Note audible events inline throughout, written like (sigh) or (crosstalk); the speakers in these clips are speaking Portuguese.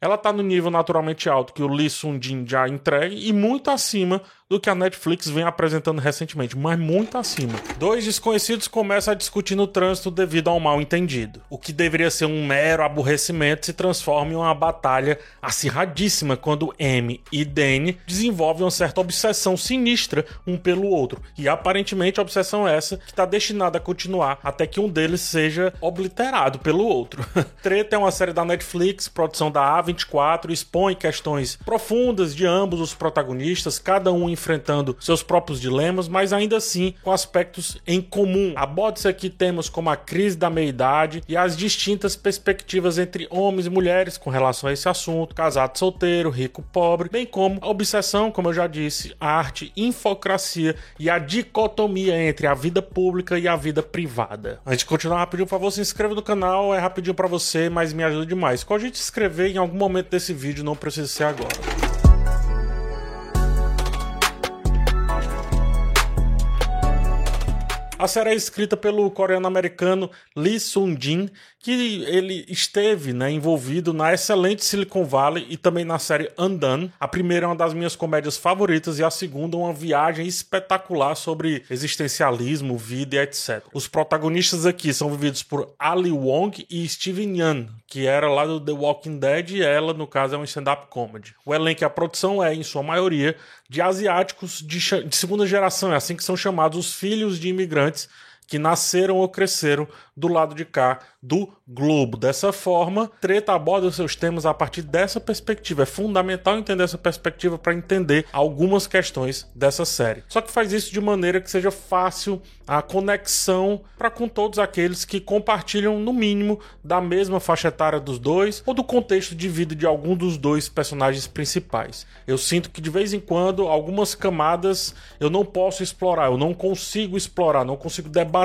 ela tá no nível naturalmente alto que o Lee Sung-jin já entregue e muito acima do que a Netflix vem apresentando recentemente, mas muito acima. Dois desconhecidos começam a discutir no trânsito devido a um mal entendido. O que deveria ser um mero aborrecimento se transforma em uma batalha acirradíssima quando M e Danny desenvolvem uma certa obsessão sinistra um pelo outro. E aparentemente a obsessão é essa que está destinada a continuar até que um deles seja obliterado pelo outro. (laughs) Treta é uma série da Netflix, produção da A24, expõe questões profundas de ambos os protagonistas, cada um enfrentando seus próprios dilemas, mas ainda assim com aspectos em comum. Aborda-se aqui temas como a crise da meia-idade e as distintas perspectivas entre homens e mulheres com relação a esse assunto, casado solteiro, rico pobre, bem como a obsessão, como eu já disse, a arte, infocracia e a dicotomia entre a vida pública e a vida privada. Antes de continuar rapidinho, por favor, se inscreva no canal, é rapidinho para você, mas me ajuda demais. Qual a gente se inscrever em algum momento desse vídeo, não precisa ser agora. A série é escrita pelo coreano-americano Lee Sung-jin, que ele esteve né, envolvido na excelente Silicon Valley e também na série Undone. A primeira é uma das minhas comédias favoritas e a segunda uma viagem espetacular sobre existencialismo, vida e etc. Os protagonistas aqui são vividos por Ali Wong e Steven Yeun, que era lá do The Walking Dead e ela, no caso, é um stand-up comedy. O elenco e a produção é, em sua maioria, de asiáticos de, de segunda geração, é assim que são chamados os filhos de imigrantes que nasceram ou cresceram do lado de cá do globo. Dessa forma, Treta aborda os seus temas a partir dessa perspectiva. É fundamental entender essa perspectiva para entender algumas questões dessa série. Só que faz isso de maneira que seja fácil a conexão para com todos aqueles que compartilham, no mínimo, da mesma faixa etária dos dois ou do contexto de vida de algum dos dois personagens principais. Eu sinto que de vez em quando algumas camadas eu não posso explorar, eu não consigo explorar, não consigo debater.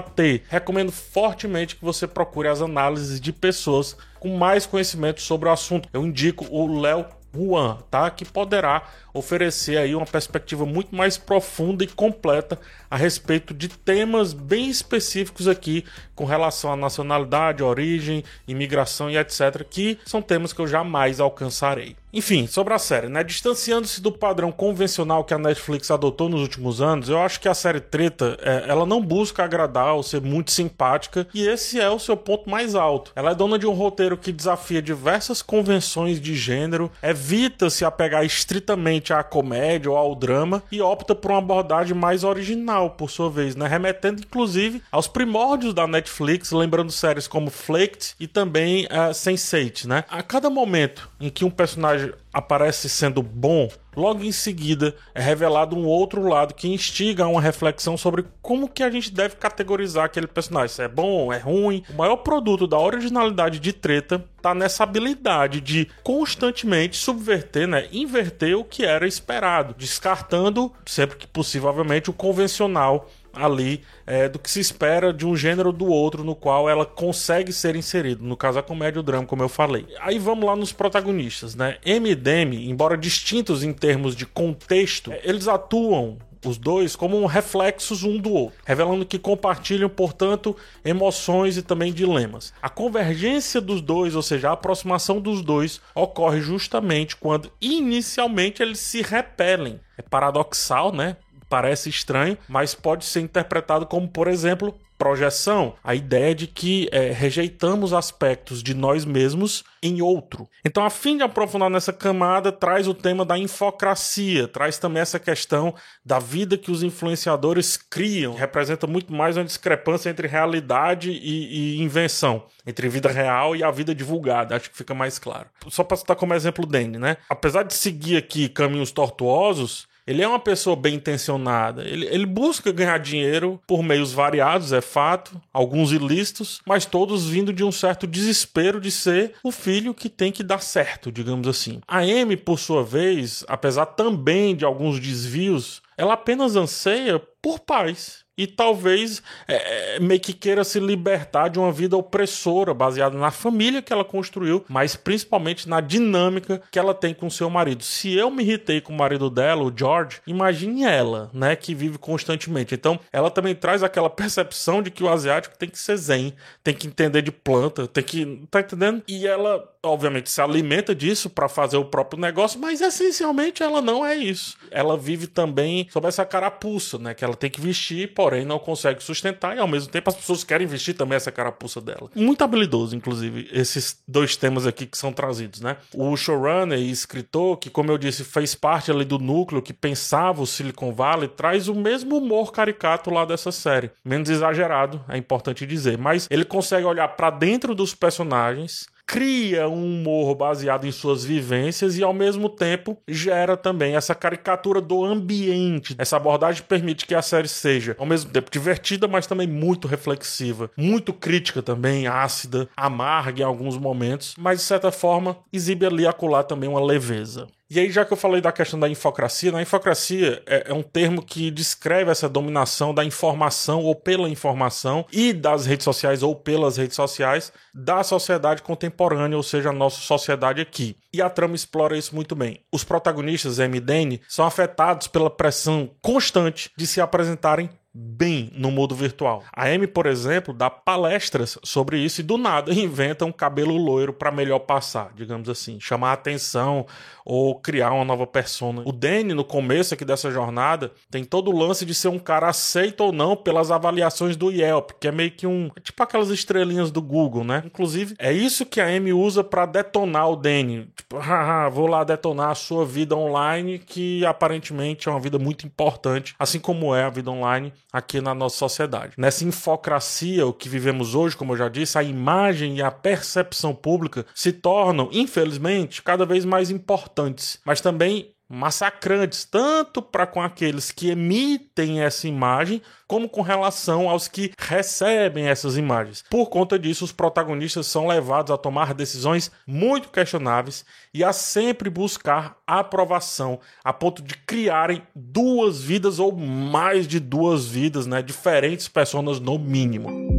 Recomendo fortemente que você procure as análises de pessoas com mais conhecimento sobre o assunto. Eu indico o Léo Juan, tá? Que poderá oferecer aí uma perspectiva muito mais profunda e completa a respeito de temas bem específicos aqui com relação à nacionalidade, origem, imigração e etc, que são temas que eu jamais alcançarei. Enfim, sobre a série, né? Distanciando-se do padrão convencional que a Netflix adotou nos últimos anos, eu acho que a série Treta, é, ela não busca agradar ou ser muito simpática, e esse é o seu ponto mais alto. Ela é dona de um roteiro que desafia diversas convenções de gênero, evita se apegar estritamente à comédia ou ao drama e opta por uma abordagem mais original, por sua vez, né? Remetendo inclusive aos primórdios da Netflix, lembrando séries como Flaked e também uh, Sense8, né? A cada momento em que um personagem aparece sendo bom, logo em seguida é revelado um outro lado que instiga a uma reflexão sobre como que a gente deve categorizar aquele personagem, se é bom, é ruim. O maior produto da originalidade de Treta tá nessa habilidade de constantemente subverter, né, inverter o que era esperado, descartando sempre que possível, obviamente, o convencional ali é, do que se espera de um gênero do outro no qual ela consegue ser inserida. No caso, a comédia e o drama, como eu falei. Aí vamos lá nos protagonistas, né? M e Demi, embora distintos em termos de contexto, eles atuam os dois como reflexos um do outro, revelando que compartilham, portanto, emoções e também dilemas. A convergência dos dois, ou seja, a aproximação dos dois, ocorre justamente quando inicialmente eles se repelem. É paradoxal, né? Parece estranho, mas pode ser interpretado como, por exemplo, projeção, a ideia de que é, rejeitamos aspectos de nós mesmos em outro. Então, a fim de aprofundar nessa camada, traz o tema da infocracia, traz também essa questão da vida que os influenciadores criam, representa muito mais uma discrepância entre realidade e, e invenção, entre vida real e a vida divulgada, acho que fica mais claro. Só para citar como exemplo o Danny, né? Apesar de seguir aqui caminhos tortuosos, ele é uma pessoa bem intencionada. Ele, ele, busca ganhar dinheiro por meios variados, é fato, alguns ilícitos, mas todos vindo de um certo desespero de ser o filho que tem que dar certo, digamos assim. A Amy, por sua vez, apesar também de alguns desvios, ela apenas anseia por paz e talvez é, é, meio que queira se libertar de uma vida opressora, baseada na família que ela construiu, mas principalmente na dinâmica que ela tem com seu marido. Se eu me irritei com o marido dela, o George, imagine ela, né, que vive constantemente. Então, ela também traz aquela percepção de que o asiático tem que ser zen, tem que entender de planta, tem que. Tá entendendo? E ela, obviamente, se alimenta disso para fazer o próprio negócio, mas essencialmente ela não é isso. Ela vive também sob essa carapuça, né? Que ela tem que vestir, porém não consegue sustentar, e ao mesmo tempo as pessoas querem vestir também essa carapuça dela. Muito habilidoso, inclusive, esses dois temas aqui que são trazidos, né? O showrunner e escritor, que, como eu disse, fez parte ali do núcleo que pensava o Silicon Valley, traz o mesmo humor caricato lá dessa série. Menos exagerado, é importante dizer. Mas ele consegue olhar para dentro dos personagens cria um humor baseado em suas vivências e ao mesmo tempo gera também essa caricatura do ambiente. Essa abordagem permite que a série seja ao mesmo tempo divertida, mas também muito reflexiva, muito crítica também, ácida, amarga em alguns momentos, mas de certa forma exibe ali acolá também uma leveza. E aí, já que eu falei da questão da infocracia, na infocracia é, é, um termo que descreve essa dominação da informação ou pela informação e das redes sociais ou pelas redes sociais da sociedade contemporânea, ou seja, a nossa sociedade aqui. E a trama explora isso muito bem. Os protagonistas, M Danny, são afetados pela pressão constante de se apresentarem bem no mundo virtual. A Amy, por exemplo, dá palestras sobre isso e do nada (laughs) inventa um cabelo loiro para melhor passar, digamos assim, chamar atenção ou criar uma nova persona. O Danny, no começo aqui dessa jornada, tem todo o lance de ser um cara aceito ou não pelas avaliações do Yelp, que é meio que um. tipo aquelas estrelinhas do Google, né? Inclusive, é isso que a Amy usa para detonar o Danny. Tipo, (laughs) haha, vou lá detonar a sua vida online, que aparentemente é uma vida muito importante, assim como é a vida online aqui na nossa sociedade. Nessa infocracia, o que vivemos hoje, como eu já disse, a imagem e a percepção pública se tornam, infelizmente, cada vez mais importantes, mas também massacrantes, tanto para com aqueles que emitem essa imagem, como com relação aos que recebem essas imagens. Por conta disso, os protagonistas são levados a tomar decisões muito questionáveis e a sempre buscar aprovação, a ponto de criarem duas vidas ou mais de duas vidas, né, diferentes pessoas no mínimo.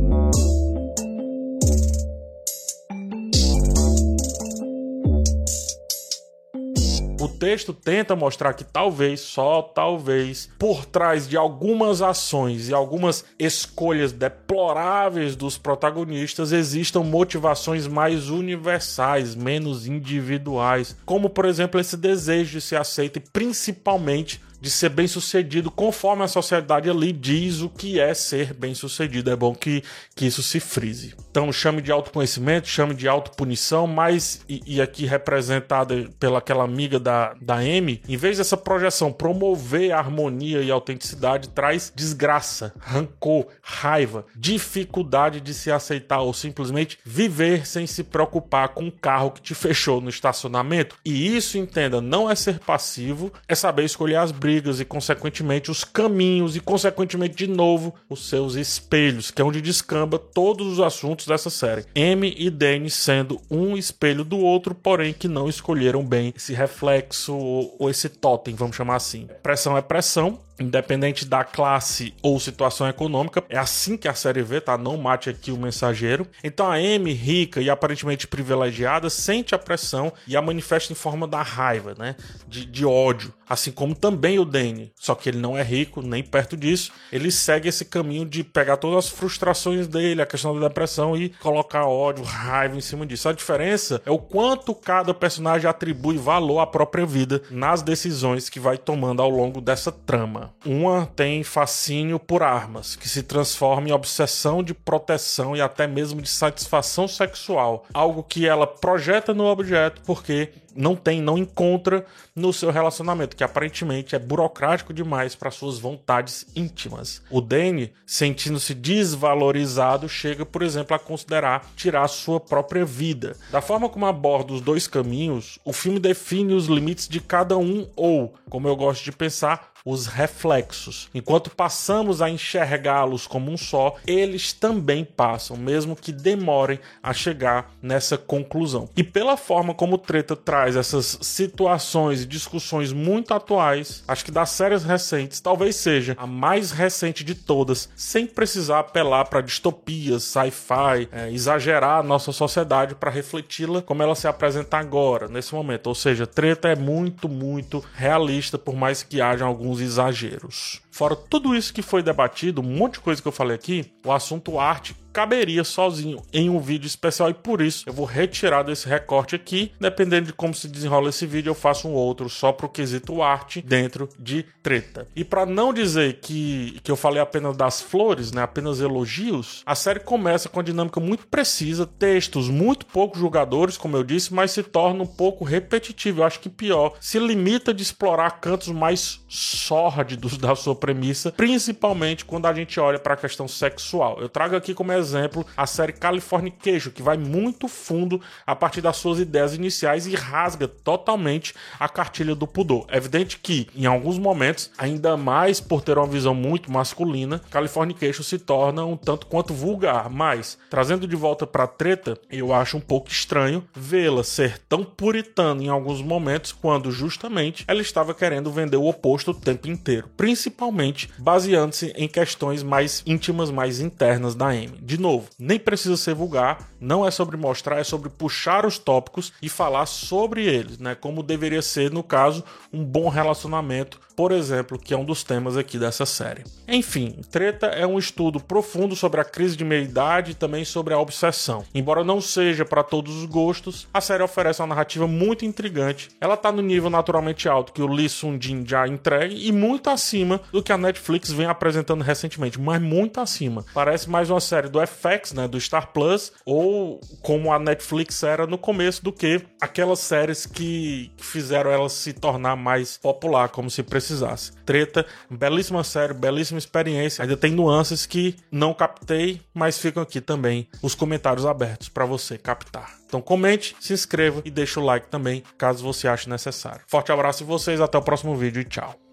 Texto tenta mostrar que talvez, só talvez, por trás de algumas ações e algumas escolhas deploráveis dos protagonistas existam motivações mais universais, menos individuais, como por exemplo esse desejo de ser aceito e principalmente de ser bem sucedido conforme a sociedade ali diz o que é ser bem sucedido. É bom que, que isso se frise. Então chame de autoconhecimento, chame de autopunição, mas e, e aqui representada pela aquela amiga da, da M, em vez dessa projeção promover harmonia e autenticidade, traz desgraça, rancor, raiva, dificuldade de se aceitar ou simplesmente viver sem se preocupar com o carro que te fechou no estacionamento. E isso, entenda, não é ser passivo, é saber escolher as brigas e, consequentemente, os caminhos e, consequentemente, de novo, os seus espelhos, que é onde descamba todos os assuntos dessa série. M e Danny sendo um espelho do outro, porém que não escolheram bem esse reflexo ou esse totem, vamos chamar assim. Pressão é pressão, independente da classe ou situação econômica. É assim que a série vê, tá? Não mate aqui o mensageiro. Então a Amy, rica e aparentemente privilegiada, sente a pressão e a manifesta em forma da raiva, né? De, de ódio. Assim como também o Danny. Só que ele não é rico, nem perto disso. Ele segue esse caminho de pegar todas as frustrações dele, a questão da depressão e colocar ódio, raiva em cima disso. A diferença é o quanto cada personagem atribui valor à própria vida nas decisões que vai tomando ao longo dessa trama. Uma tem fascínio por armas, que se transforma em obsessão de proteção e até mesmo de satisfação sexual, algo que ela projeta no objeto porque não tem, não encontra no seu relacionamento, que aparentemente é burocrático demais para suas vontades íntimas. O Danny, sentindo-se desvalorizado, chega, por exemplo, a considerar tirar sua própria vida. Da forma como aborda os dois caminhos, o filme define os limites de cada um ou, como eu gosto de pensar, os reflexos. Enquanto passamos a enxergá-los como um só, eles também passam, mesmo que demorem a chegar nessa conclusão. E pela forma como Treta traz essas situações e discussões muito atuais, acho que das séries recentes, talvez seja a mais recente de todas, sem precisar apelar para distopias, sci-fi, é, exagerar a nossa sociedade para refleti-la como ela se apresenta agora, nesse momento. Ou seja, Treta é muito, muito realista, por mais que haja alguns exageros. Fora tudo isso que foi debatido, um monte de coisa que eu falei aqui, o assunto arte caberia sozinho em um vídeo especial e por isso eu vou retirar desse recorte aqui. Dependendo de como se desenrola esse vídeo, eu faço um outro só pro quesito arte dentro de treta. E para não dizer que, que eu falei apenas das flores, né, apenas elogios, a série começa com uma dinâmica muito precisa, textos muito poucos jogadores, como eu disse, mas se torna um pouco repetitivo. Eu acho que pior, se limita de explorar cantos mais sórdidos (laughs) da sua premissa, principalmente quando a gente olha para a questão sexual. Eu trago aqui como exemplo a série Californication, que vai muito fundo a partir das suas ideias iniciais e rasga totalmente a cartilha do pudor. É evidente que, em alguns momentos, ainda mais por ter uma visão muito masculina, Californication se torna um tanto quanto vulgar, mas trazendo de volta para treta, eu acho um pouco estranho vê-la ser tão puritana em alguns momentos quando justamente ela estava querendo vender o oposto o tempo inteiro, principalmente baseando-se em questões mais íntimas, mais internas da Amy. De novo, nem precisa ser vulgar, não é sobre mostrar, é sobre puxar os tópicos e falar sobre eles, né? Como deveria ser, no caso, um bom relacionamento por exemplo, que é um dos temas aqui dessa série. Enfim, Treta é um estudo profundo sobre a crise de meia-idade e também sobre a obsessão. Embora não seja para todos os gostos, a série oferece uma narrativa muito intrigante. Ela tá no nível naturalmente alto que o Lee Sung-jin já entregue e muito acima do que a Netflix vem apresentando recentemente, mas muito acima. Parece mais uma série do FX, né, do Star Plus, ou como a Netflix era no começo do que aquelas séries que fizeram ela se tornar mais popular, como se precisasse. Treta, belíssima série, belíssima experiência. Ainda tem nuances que não captei, mas ficam aqui também os comentários abertos para você captar. Então comente, se inscreva e deixe o like também, caso você ache necessário. Forte abraço em vocês, até o próximo vídeo e tchau.